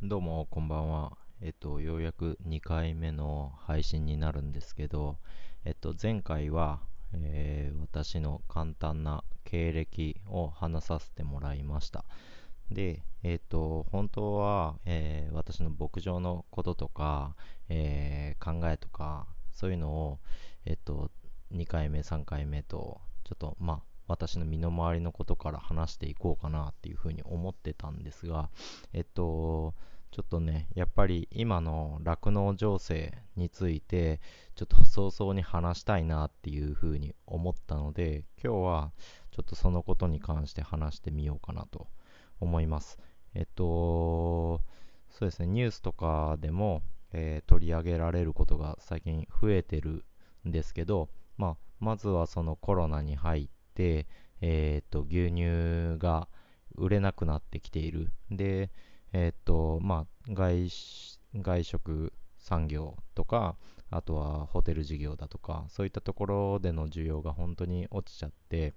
どうも、こんばんは。えっと、ようやく2回目の配信になるんですけど、えっと、前回は、えー私の簡単な経歴を話させてもらいました。で、えっと、本当は、えー私の牧場のこととか、えー考えとか、そういうのを、えっと、2回目、3回目と、ちょっと、まあ、私の身の回りのことから話していこうかなっていうふうに思ってたんですが、えっと、ちょっとね、やっぱり今の酪農情勢について、ちょっと早々に話したいなっていうふうに思ったので、今日はちょっとそのことに関して話してみようかなと思います。えっと、そうですね、ニュースとかでも、えー取り上げられることが最近増えてるんですけど、まあ、まずはそのコロナに入って、えーと、牛乳が売れなくなってきている。で、えーっと、まあ、外、外食産業とか、あとはホテル事業だとか、そういったところでの需要が本当に落ちちゃって、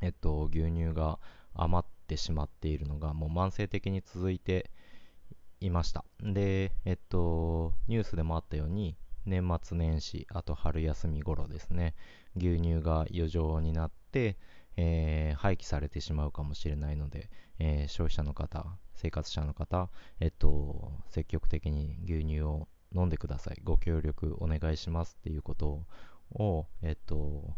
えっと、牛乳が余ってしまっているのが、もう慢性的に続いていました。で、えっと、ニュースでもあったように、年末年始、あと春休み頃ですね、牛乳が余剰になっ、えー廃棄されてしまうかもしれないので、えー消費者の方、生活者の方、えっと、積極的に牛乳を飲んでください。ご協力お願いしますっていうことを、えっと、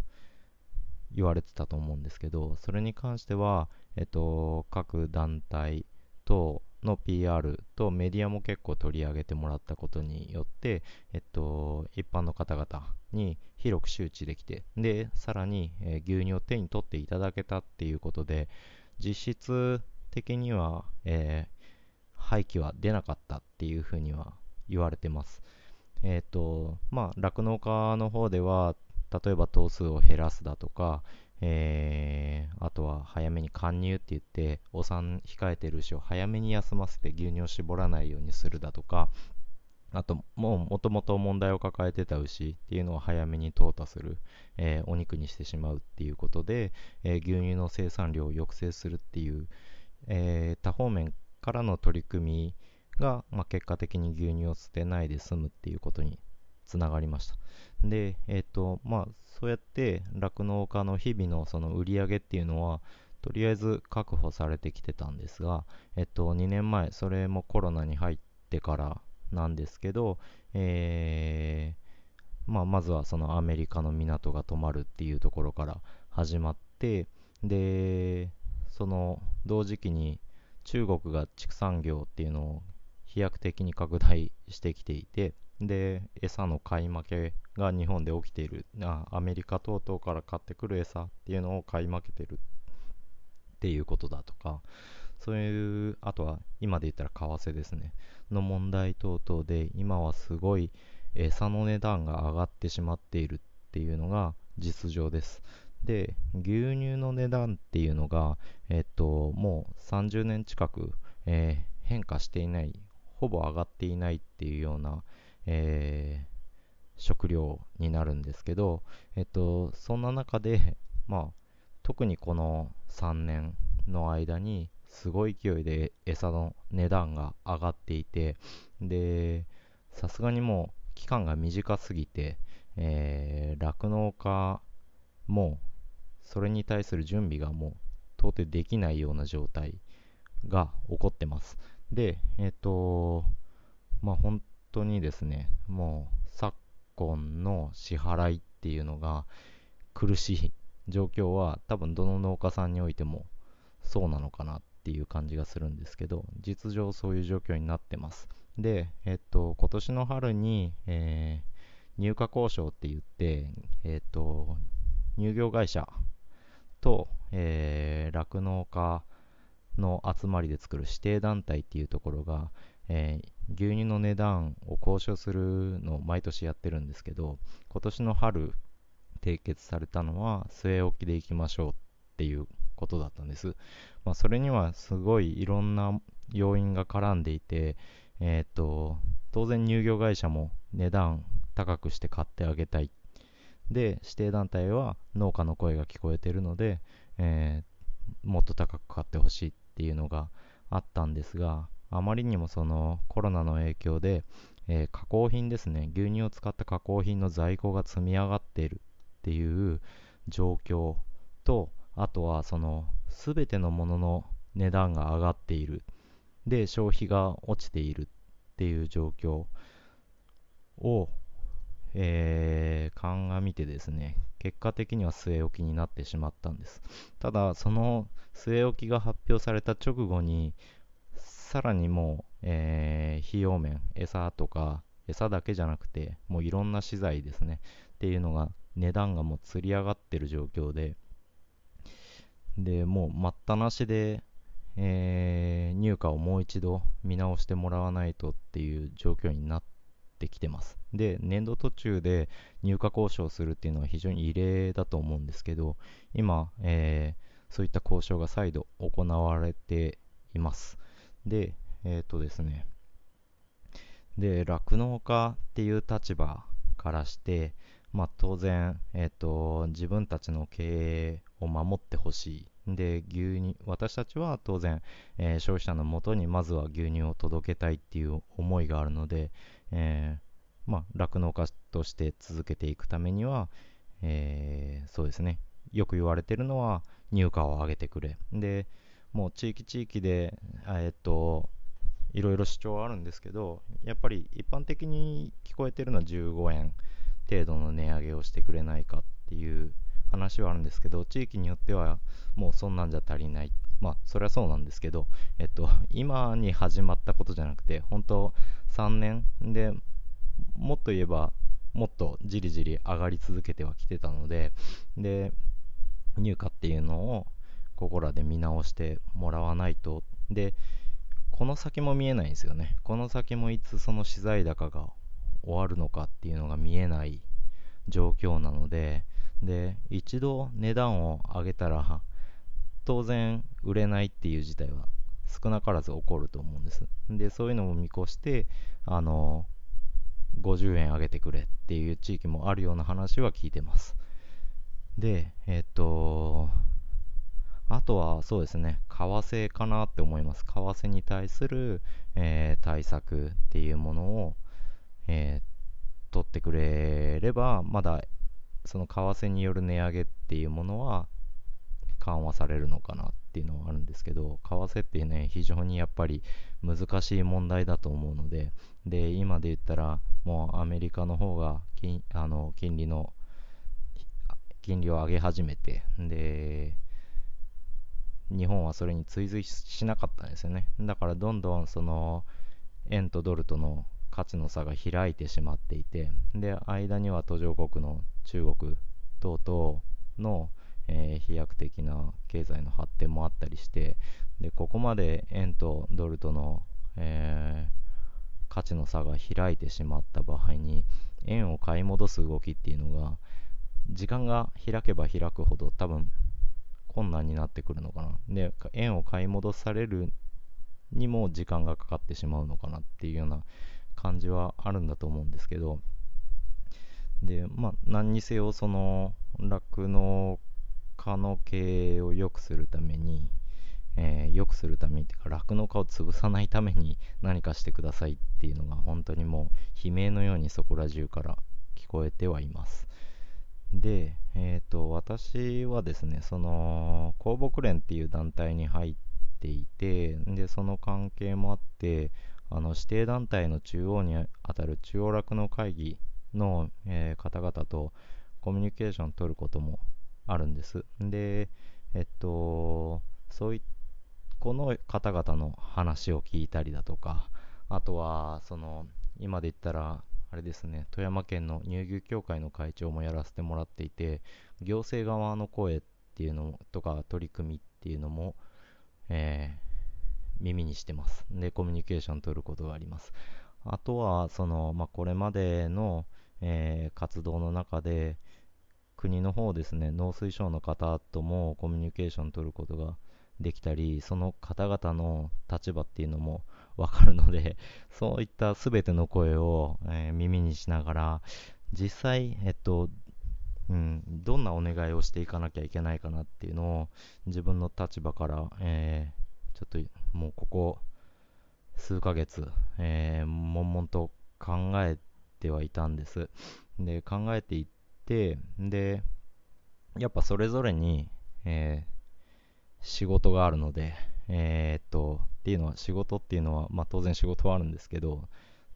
言われてたと思うんですけど、それに関しては、えっと、各団体等の PR とメディアも結構取り上げてもらったことによって、えっと、一般の方々に広く周知できて、で、さらに、えー牛乳を手に取っていただけたっていうことで、実質的には、えー廃棄は出なかったっていうふうには言われてます。えっ、と、まあ、酪農家の方では、例えば頭数を減らすだとか、えーあとは早めに貫入って言って、お産控えてる牛を早めに休ませて牛乳を絞らないようにするだとか、あと、もう元々問題を抱えてた牛っていうのを早めに淘汰する、えーお肉にしてしまうっていうことで、えー牛乳の生産量を抑制するっていう、え多方面からの取り組みが、まあ、結果的に牛乳を捨てないで済むっていうことにつながりました。で、えっ、と、まあ、そうやって酪農家の日々のその売り上げっていうのは、とりあえず確保されてきてたんですが、えっと、2年前、それもコロナに入ってからなんですけど、えーまあ、まずはそのアメリカの港が止まるっていうところから始まって、で、その同時期に中国が畜産業っていうのを飛躍的に拡大してきていて、で、餌の買い負けが日本で起きている、あアメリカ等々から買ってくる餌っていうのを買い負けてるっていうことだとか、そういう、あとは今で言ったら為替ですね、の問題等々で、今はすごい餌の値段が上がってしまっているっていうのが実情です。で、牛乳の値段っていうのが、えっと、もう30年近く、えー変化していない、ほぼ上がっていないっていうような、えー食料になるんですけど、えっと、そんな中で、まあ、特にこの3年の間に、すごい勢いで餌の値段が上がっていて、で、さすがにもう期間が短すぎて、えー酪農家もそれに対する準備がもう到底できないような状態が起こってます。で、えっ、と、まあ本当にですね、もう昨今の支払いっていうのが苦しい状況は多分どの農家さんにおいてもそうなのかなっていう感じがするんですけど、実情そういう状況になってます。で、えっ、と、今年の春に、えー入荷交渉って言って、えっ、と、乳業会社と、えー酪農家の集まりで作る指定団体っていうところが、えー牛乳の値段を交渉するのを毎年やってるんですけど、今年の春締結されたのは据え置きでいきましょうっていうことだったんです。まあ、それにはすごいいろんな要因が絡んでいて、えー、と当然乳業会社も値段高くして買ってあげたいで指定団体は農家の声が聞こえてるので、えーもっと高く買ってほしいっていうのがあったんですがあまりにもそのコロナの影響で、えー、加工品ですね。牛乳を使った加工品の在庫が積み上がっているっていう状況とあとはその全てのものの値段が上がっている。で消費が落ちているっていう状況を、えー、鑑みてですね結果的には据え置きになってしまったんです。ただその据え置きが発表された直後にさらにもう、えー、費用面餌とか餌だけじゃなくてもういろんな資材ですね。っていうのが値段がもうつり上がってる状況で。でもう待ったなしで、えー、入荷をもう一度見直してもらわないとっていう状況になってきてます。で年度途中で入荷交渉するっていうのは非常に異例だと思うんですけど今、えー、そういった交渉が再度行われています。でえっ、ー、とですね。で酪農家っていう立場からしてまあ、当然、えーと、自分たちの経営を守ってほしい。で牛乳私たちは当然、えー、消費者のもとにまずは牛乳を届けたいっていう思いがあるので、えー、まあ、酪農家として続けていくためには、えー、そうですね。よく言われてるのは入荷を上げてくれ。でもう地域地域で、えっといろいろ主張はあるんですけどやっぱり一般的に聞こえてるのは15円程度の値上げをしてくれないかっていう話はあるんですけど地域によってはもうそんなんじゃ足りない。まあそれはそうなんですけどえっと今に始まったことじゃなくて本当3年でもっと言えばもっとじりじり上がり続けてはきてたのでで入荷っていうのをここらで見直してもらわないと。でこの先も見えないんですよね。この先もいつその資材高が終わるのかっていうのが見えない状況なので。で一度値段を上げたら当然売れないっていう事態は少なからず起こると思うんです。でそういうのも見越してあの50円上げてくれっていう地域もあるような話は聞いてます。でえっとあとはそうですね為替かなって思います。為替に対する、えー、対策っていうものをえー、取ってくれれば、まだその為替による値上げっていうものは緩和されるのかなっていうのはあるんですけど、為替ってね、非常にやっぱり難しい問題だと思うので、で、今で言ったら、もうアメリカの方が金あの金利の、金利を上げ始めて、で、日本はそれに追随しなかったんですよね。だからどんどんその円とドルとの価値の差が開いてしまっていてで間には途上国の中国等々の、えー、飛躍的な経済の発展もあったりしてでここまで円とドルとの、えー、価値の差が開いてしまった場合に円を買い戻す動きっていうのが時間が開けば開くほど多分困難になってくるのかな。で円を買い戻されるにも時間がかかってしまうのかなっていうような感じはあるんだと思うんですけど。でまあ何にせよその酪農家の経営を良くするためにえー、良くするためにっていうか酪農家を潰さないために何かしてくださいっていうのが本当にもう悲鳴のようにそこら中から聞こえてはいます。で、えーと、私はですねその公木連っていう団体に入っていてでその関係もあってあの指定団体の中央にあたる中央酪農会議の、えー、方々とコミュニケーションを取ることもあるんです。で、えっと、そういこの方々の話を聞いたりだとか、あとは、その、今で言ったら、あれですね、富山県の乳牛協会の会長もやらせてもらっていて、行政側の声っていうのとか取り組みっていうのも、えー耳にしてます。で、コミュニケーション取ることがあります。あとは、その、まあ、これまでの、えー、活動の中で、国の方ですね、農水省の方ともコミュニケーション取ることができたり、その方々の立場っていうのもわかるので、そういった全ての声を、えー、耳にしながら、実際、えっと、うん、どんなお願いをしていかなきゃいけないかなっていうのを自分の立場から、えー、ちょっともうここ数ヶ月、えー、悶々と考えてはいたんです。で、考えていって、で、やっぱそれぞれに、えー、仕事があるので、えー、っと、っていうのは、仕事っていうのは、まあ当然仕事はあるんですけど、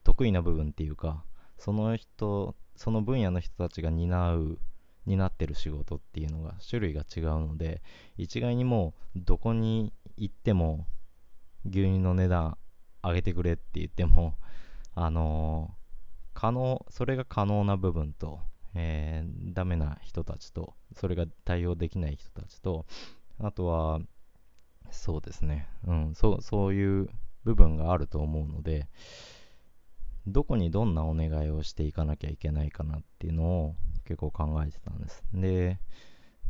得意な部分っていうか、その人、その分野の人たちが担う、担ってる仕事っていうのが種類が違うので、一概にもうどこに行っても牛乳の値段上げてくれって言っても、あのー、可能、それが可能な部分と、えー、ダメな人たちと、それが対応できない人たちと、あとは、そうですね、うん、そう、そういう部分があると思うので、どこにどんなお願いをしていかなきゃいけないかなっていうのを結構考えてたんです。で、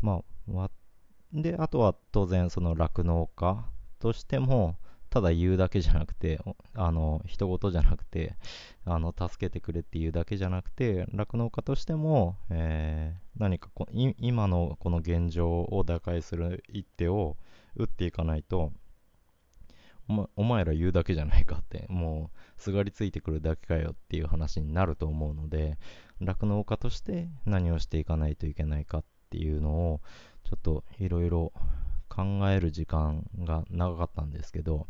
まあ、で、あとは当然その酪農家としても、ただ言うだけじゃなくて、あの、人事じゃなくて、あの、助けてくれっていうだけじゃなくて、酪農家としても、えー、何かこ今のこの現状を打開する一手を打っていかないと、お,、ま、お前ら言うだけじゃないかって、もう、すがりついてくるだけかよっていう話になると思うので、酪農家として何をしていかないといけないかっていうのを、ちょっといろいろ考える時間が長かったんですけど、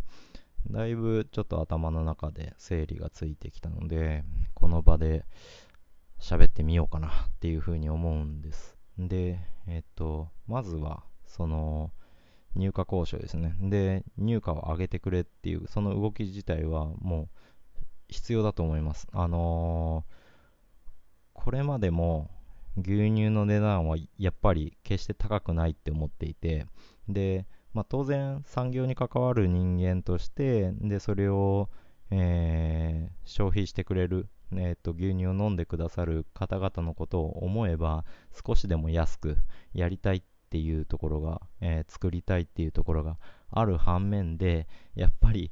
だいぶちょっと頭の中で整理がついてきたので、この場で喋ってみようかなっていうふうに思うんです。で、えっと、まずは、その、入荷交渉ですね。で、入荷を上げてくれっていう、その動き自体はもう必要だと思います。あのー、これまでも牛乳の値段はやっぱり決して高くないって思っていて、で、まあ、当然産業に関わる人間として、で、それを、えー、消費してくれる、えーと、牛乳を飲んでくださる方々のことを思えば、少しでも安くやりたいっていうところが、えー、作りたいっていうところがある反面で、やっぱり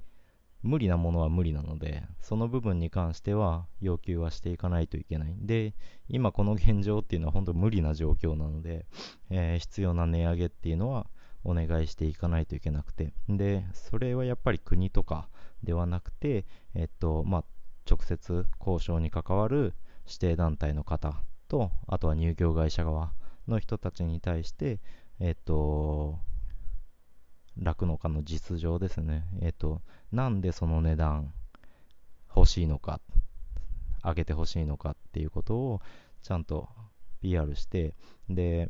無理なものは無理なので、その部分に関しては要求はしていかないといけない。で、今この現状っていうのは本当無理な状況なので、えー、必要な値上げっていうのはお願いしていかないといけなくて。で、それはやっぱり国とかではなくて、えっと、まあ、直接交渉に関わる指定団体の方と、あとは乳業会社側の人たちに対して、えっと、酪農家の実情ですね。えっ、ー、と、なんでその値段欲しいのか、上げて欲しいのかっていうことをちゃんと PR して、で、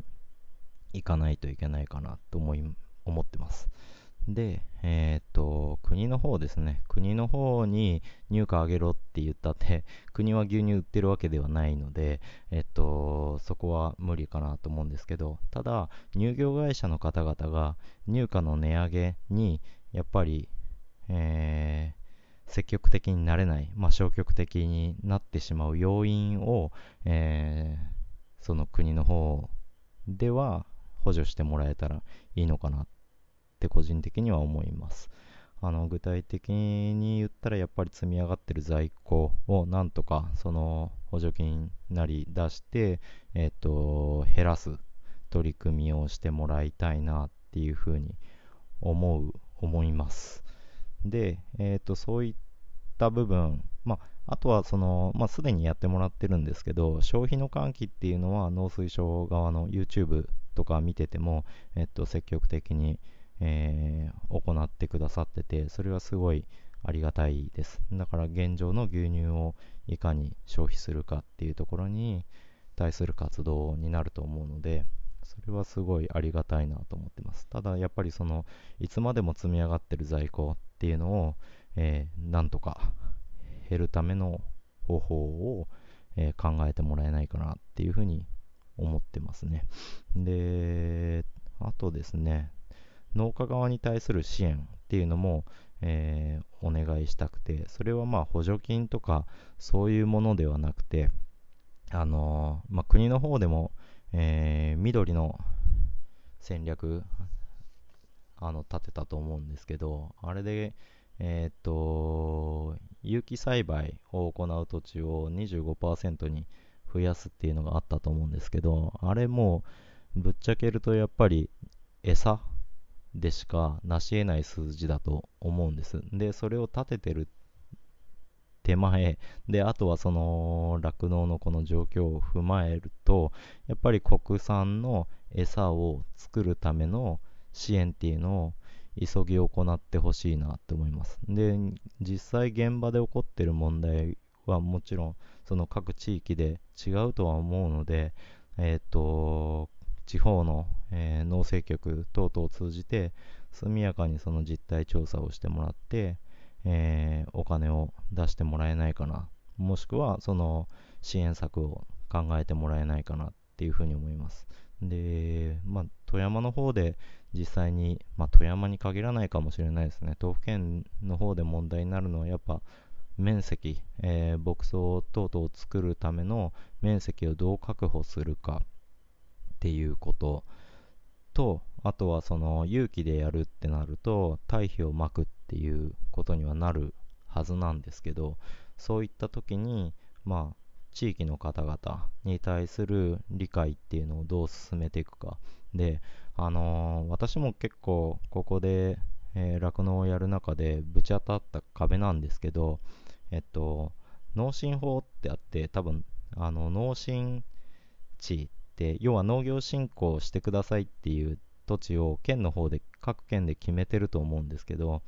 行かないといけないかなと思い、思ってます。で、えっ、と、国の方ですね。国の方に入荷上げろって言ったって、国は牛乳売ってるわけではないので、えっ、と、そこは無理かなと思うんですけど、ただ、乳業会社の方々が入荷の値上げに、やっぱり、えー、積極的になれない、まあ、消極的になってしまう要因を、えー、その国の方では補助してもらえたらいいのかなって個人的には思います。あの具体的に言ったらやっぱり積み上がってる在庫をなんとかその補助金なり出して、えっ、ー、と減らす取り組みをしてもらいたいなっていうふうに思う思います。で、えっ、ー、とそういった部分、まあ、あとはその、まあ、すでにやってもらってるんですけど消費の喚起っていうのは農水省側の YouTube とか見てても、えっ、と積極的にえー、行ってくださってて、それはすごいありがたいです。だから現状の牛乳をいかに消費するかっていうところに対する活動になると思うので、それはすごいありがたいなと思ってます。ただやっぱりその、いつまでも積み上がってる在庫っていうのを、えー、なんとか減るための方法を、えー、考えてもらえないかなっていうふうに思ってますね。で、あとですね、農家側に対する支援っていうのも、えー、お願いしたくて、それはまあ補助金とかそういうものではなくて、あのー、まあ、国の方でも、えー、緑の戦略あの立てたと思うんですけど、あれで、えっと、有機栽培を行う土地を25%に増やすっていうのがあったと思うんですけど、あれもぶっちゃけるとやっぱり餌でしか成し得ない数字だと思うんです。で、それを立ててる手前であとはその酪農のこの状況を踏まえるとやっぱり国産の餌を作るための支援っていうのを急ぎ行ってほしいなって思いますで実際現場で起こってる問題はもちろんその各地域で違うとは思うのでえっ、ー、と地方の、えー、農政局等々を通じて速やかにその実態調査をしてもらってえー、お金を出してもらえないかな。もしくはその支援策を考えてもらえないかなっていうふうに思います。で、まあ、富山の方で実際に、まあ、富山に限らないかもしれないですね。東府県の方で問題になるのはやっぱ面積、えー、牧草等々を作るための面積をどう確保するか。っていうこと。とあとはその勇気でやるってなると堆肥をまくっていうことにはなるはずなんですけどそういった時にまあ地域の方々に対する理解っていうのをどう進めていくか。であのー、私も結構ここで酪農、えー、をやる中でぶち当たった壁なんですけどえっと農心法ってあって多分あの農心地って要は農業振興してくださいっていう土地を県の方で各県で決めてると思うんですけど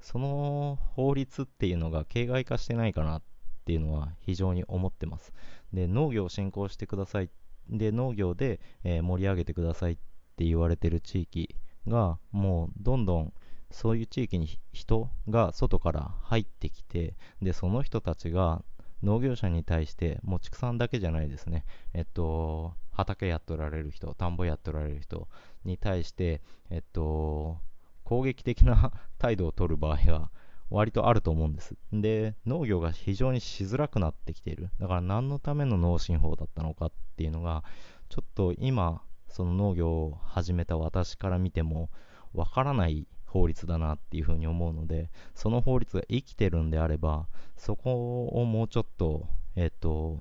その法律っていうのが形骸化してないかなっていうのは非常に思ってます。で、農業を振興してください。で、農業で、えー、盛り上げてくださいって言われてる地域が、もうどんどんそういう地域に人が外から入ってきて、で、その人たちが農業者に対して、もう畜産だけじゃないですね、えっと、畑やっておられる人、田んぼやっておられる人に対して、えっと、攻撃的な 態度を取る場合が割とあると思うんです。で、農業が非常にしづらくなってきている。だから何のための農心法だったのかっていうのが、ちょっと今、その農業を始めた私から見ても、わからない法律だなっていうふうに思うので、その法律が生きてるんであれば、そこをもうちょっと、えっと、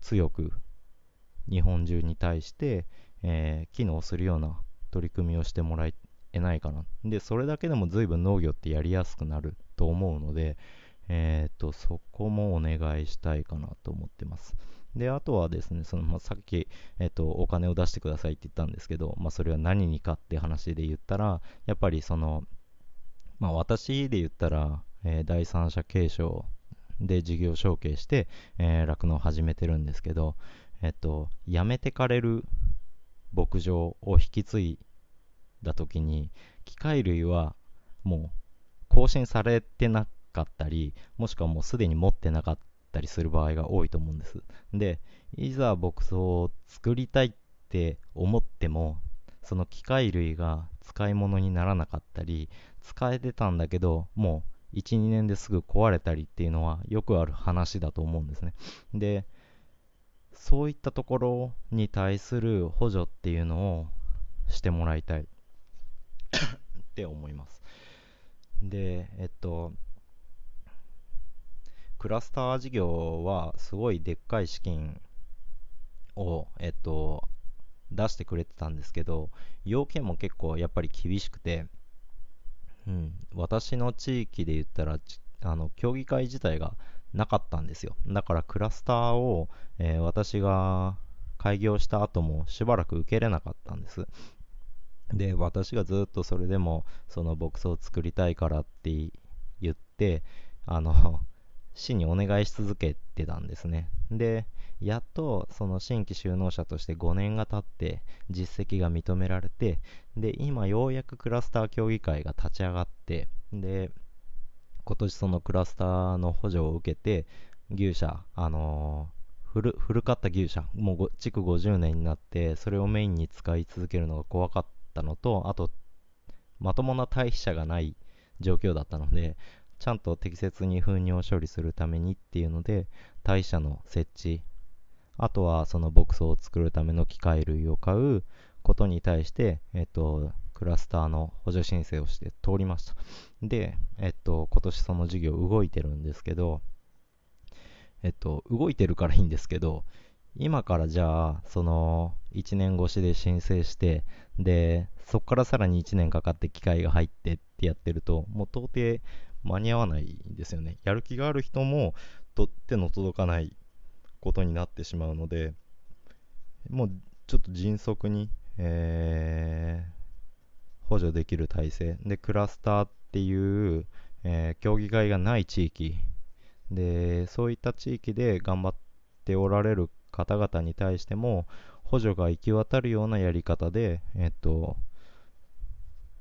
強く日本中に対して、えー、機能するような取り組みをしてもらえないかな。で、それだけでも随分農業ってやりやすくなると思うので、えっ、ー、と、そこもお願いしたいかなと思ってます。で、あとはですね、その、まあ、さっき、えっ、と、お金を出してくださいって言ったんですけど、まあ、それは何にかって話で言ったら、やっぱりその、まあ、私で言ったら、えー、第三者継承で事業承継して、え酪農を始めてるんですけど、えっ、と、辞めてかれる牧場を引き継いだ時に機械類はもう更新されてなかったりもしくはもうすでに持ってなかったたりする場合が多いと思うんですでいざ牧草を作りたいって思ってもその機械類が使い物にならなかったり使えてたんだけどもう12年ですぐ壊れたりっていうのはよくある話だと思うんですねでそういったところに対する補助っていうのをしてもらいたいって思います。で、えっと、クラスター事業はすごいでっかい資金を、えっと、出してくれてたんですけど、要件も結構やっぱり厳しくて、うん、私の地域で言ったら、あの、競技会自体がなかったんですよ。だからクラスターを、えー、私が開業した後もしばらく受けれなかったんです。で、私がずっとそれでも、そのボックスを作りたいからって言って、あの、市にお願いし続けてたんですね。で、やっとその新規就農者として5年が経って実績が認められて、で、今ようやくクラスター協議会が立ち上がって、で、今年そのクラスターの補助を受けて、牛舎、あのー、古古かった牛舎、もう築50年になって、それをメインに使い続けるのが怖かっったのと、あと、まともな退避者がない状況だったので、ちゃんと適切に糞尿処理するためにっていうので、退社の設置、あとはその牧草を作るための機械類を買うことに対して、えっと、クラスターの補助申請をして通りました。で、えっと、今年その事業動いてるんですけど、えっと、動いてるからいいんですけど、今からじゃあ、その、1年越しで申請して、で、そこからさらに1年かかって機械が入ってってやってると、もう到底間に合わないんですよね。やる気がある人も、と手の届かないことになってしまうので、もうちょっと迅速に、えー、補助できる体制。で、クラスターっていう、えー、競技会がない地域で、そういった地域で頑張っておられる方々に対しても、補助が行き渡るようなやり方で、えっと、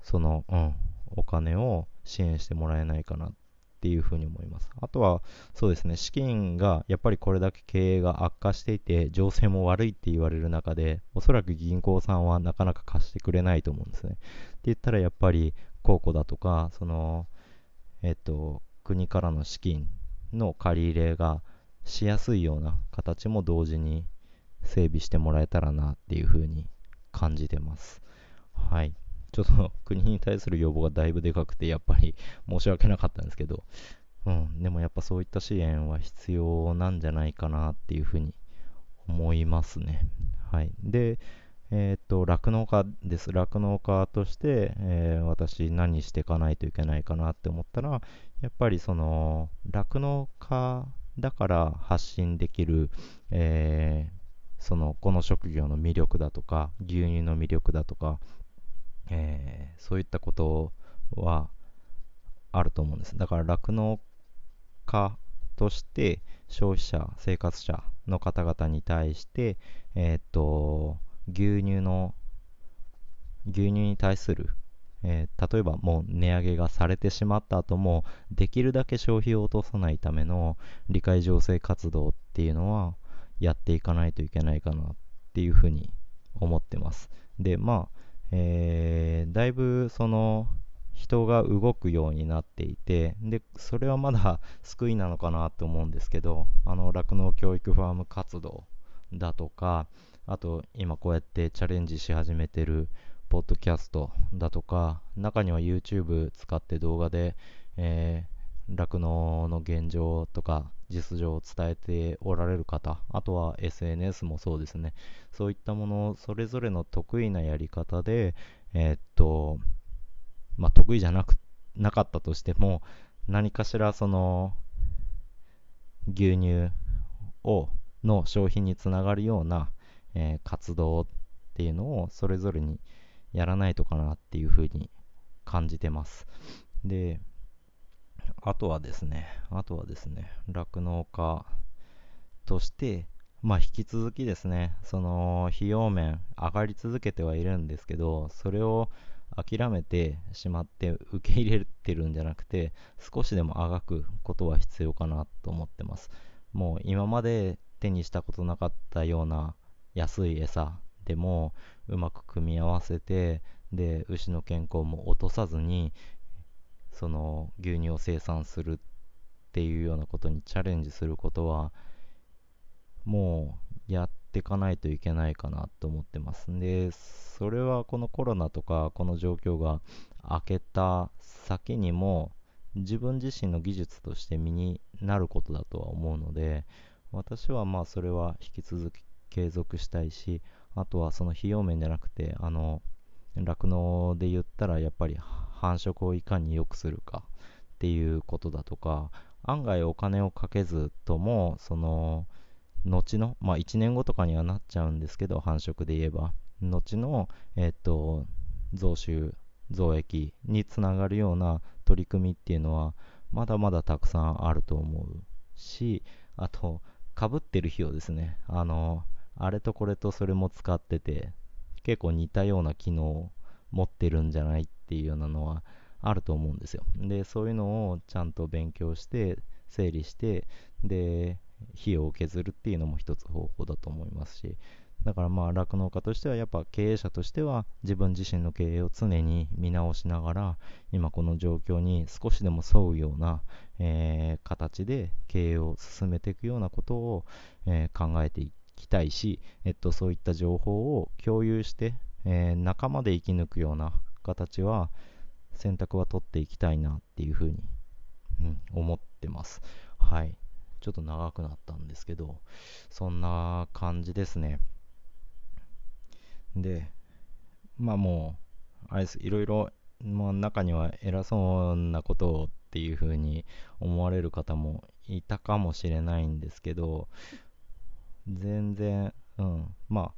その、うん、お金を支援してもらえないかなっていうふうに思います。あとは、そうですね、資金がやっぱりこれだけ経営が悪化していて、情勢も悪いって言われる中で、おそらく銀行さんはなかなか貸してくれないと思うんですね。って言ったら、やっぱり、公庫だとか、その、えっと、国からの資金の借り入れがしやすいような形も同時に整備してもらえたらなっていうふうに感じてます。はい。ちょっと国に対する要望がだいぶでかくて、やっぱり申し訳なかったんですけど、うん、でもやっぱそういった支援は必要なんじゃないかなっていうふうに思いますね。はい。で、えっ、と、酪農家です。酪農家として、えー、私何していかないといけないかなって思ったら、やっぱりその、酪農家だから発信できる、えー、その、この職業の魅力だとか、牛乳の魅力だとか、えー、そういったことはあると思うんです。だから酪農家として消費者、生活者の方々に対して、えっ、と、牛乳の、牛乳に対する、えー、例えばもう値上げがされてしまった後も、できるだけ消費を落とさないための理解醸成活動っていうのはやっていかないといけないかなっていうふうに思ってます。で、まあ、えー、だいぶその人が動くようになっていて、で、それはまだ救いなのかなと思うんですけど、あの、酪農教育ファーム活動だとか、あと今こうやってチャレンジし始めてるポッドキャストだとか、中には YouTube 使って動画で、え酪、農の現状とか実情を伝えておられる方、あとは SNS もそうですね。そういったものをそれぞれの得意なやり方で、えー、っと、まあ、得意じゃなく、なかったとしても、何かしらその、牛乳を、の消費につながるような、えー、活動っていうのをそれぞれにやらないとかなっていうふうに感じてます。で、あとはですね、あとはですね、酪農家として、まあ引き続きですね、その費用面上がり続けてはいるんですけど、それを諦めてしまって受け入れてるんじゃなくて、少しでもあがくことは必要かなと思ってます。もう今まで手にしたことなかったような安い餌でもうまく組み合わせてで牛の健康も落とさずにその牛乳を生産するっていうようなことにチャレンジすることはもうやっていかないといけないかなと思ってます。でそれはこのコロナとかこの状況が明けた先にも自分自身の技術として身になることだとは思うので私はまあそれは引き続き継続したいし、あとはその費用面じゃなくて、あの、酪農で言ったらやっぱり繁殖をいかに良くするかっていうことだとか、案外お金をかけずとも、その、後の、まあ1年後とかにはなっちゃうんですけど、繁殖で言えば、後の、えっと、増収、増益につながるような取り組みっていうのは、まだまだたくさんあると思うし、あと、かぶってる費用ですね。あの、あれとこれとそれも使ってて、結構似たような機能を持ってるんじゃないっていうようなのはあると思うんですよ。で、そういうのをちゃんと勉強して、整理して、で、費用を削るっていうのも一つ方法だと思いますし、だからまあ酪農家としてはやっぱ経営者としては自分自身の経営を常に見直しながら今この状況に少しでも沿うような、えー、形で経営を進めていくようなことを、えー、考えていきたいし、えっと、そういった情報を共有して、えー、仲間で生き抜くような形は選択は取っていきたいなっていうふうに、うん、思ってます。はい。ちょっと長くなったんですけど、そんな感じですね。で、まあもう、あれです、いろいろ、まあ中には偉そうなことをっていう風に思われる方もいたかもしれないんですけど、全然、うん、まあ、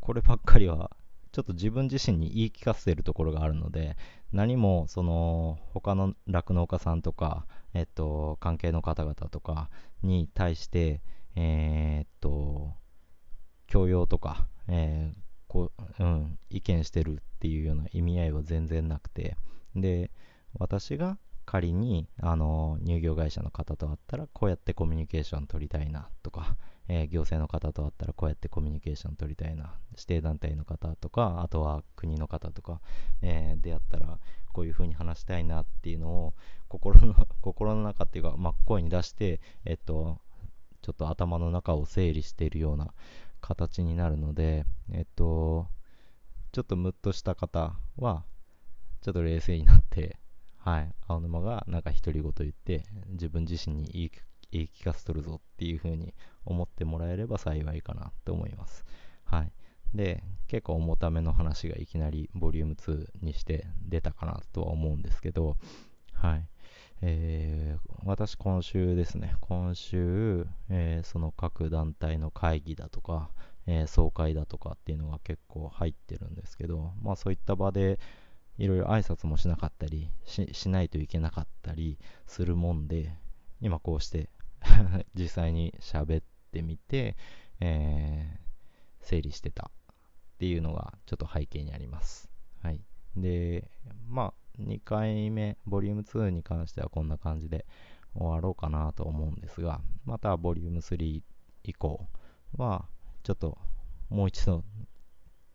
こればっかりはちょっと自分自身に言い聞かせてるところがあるので、何もその他の酪農家さんとか、えっと、関係の方々とかに対して、えー、っと、教養とか、えー、こう、うん、意見してるっていうような意味合いは全然なくて、で、私が仮に、あの、乳業会社の方と会ったら、こうやってコミュニケーション取りたいなとか、えー、行政の方と会ったらこうやってコミュニケーション取りたいな指定団体の方とかあとは国の方とか、えー、出会ったらこういう風に話したいなっていうのを心の 心の中っていうか、まあ、声に出して、えっと、ちょっと頭の中を整理しているような形になるので、えっと、ちょっとムッとした方はちょっと冷静になってはい、青沼がなんか独り言言って自分自身に言い言い聞かせとるぞっていう風に思ってもらえれば幸いかなと思います。はい。で、結構重ための話がいきなりボリューム2にして出たかなとは思うんですけど、はい。えー、私今週ですね、今週、えー、その各団体の会議だとか、えー、総会だとかっていうのが結構入ってるんですけど、まあそういった場でいろいろ挨拶もしなかったりしないといけなかったりするもんで、今こうして 実際に喋ってみて、えー、整理してたっていうのがちょっと背景にあります。はい。で、まあ、2回目、ボリューム2に関してはこんな感じで終わろうかなと思うんですが、またボリューム3以降は、ちょっともう一度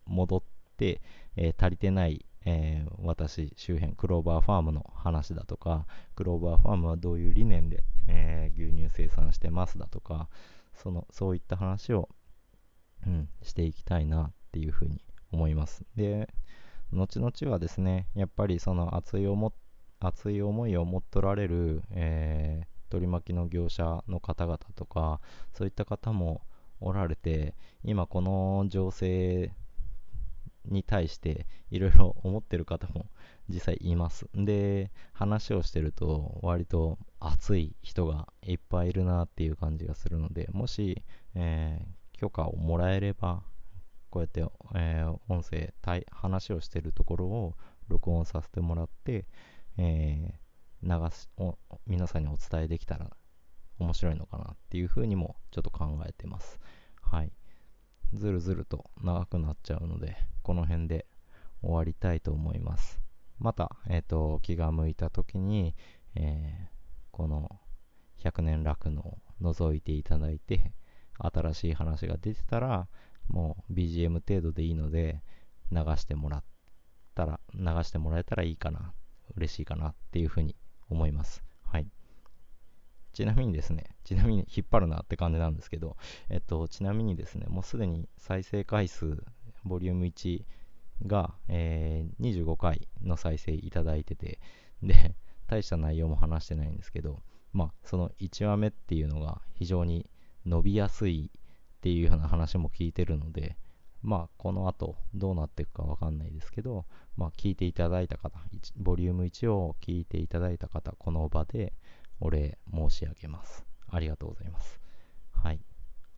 戻って、えー、足りてないえー、私周辺クローバーファームの話だとかクローバーファームはどういう理念で、えー、牛乳生産してますだとかそのそういった話を、うん、していきたいなっていうふうに思います。で後々はですねやっぱりその熱い思熱い思いを持っとられる、えー、取り巻きの業者の方々とかそういった方もおられて今この情勢に対していろいろ思ってる方も実際います。で、話をしてると割と熱い人がいっぱいいるなっていう感じがするので、もし、えー、許可をもらえれば、こうやって、えー、音声、話をしてるところを録音させてもらって、えー、流し皆さんにお伝えできたら面白いのかなっていうふうにもちょっと考えてます。はい。ずるずると長くなっちゃうので、この辺で終わりたいと思います。また、えっ、ー、と、気が向いた時に、えー、この100年楽のを覗いていただいて、新しい話が出てたら、もう BGM 程度でいいので、流してもらったら、流してもらえたらいいかな、嬉しいかなっていうふうに思います。はい。ちなみにですね、ちなみに引っ張るなって感じなんですけど、えっと、ちなみにですね、もうすでに再生回数、ボリューム1が、えー、25回の再生いただいてて、で、大した内容も話してないんですけど、まあ、その1話目っていうのが非常に伸びやすいっていうような話も聞いてるので、まあ、この後どうなっていくかわかんないですけど、まあ、聞いていただいた方、ボリューム1を聞いていただいた方、この場で、お礼申し上げます。ありがとうございます。はい。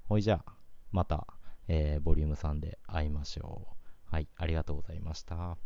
ほいじゃあ、また、えー、ボリューム3で会いましょう。はい、ありがとうございました。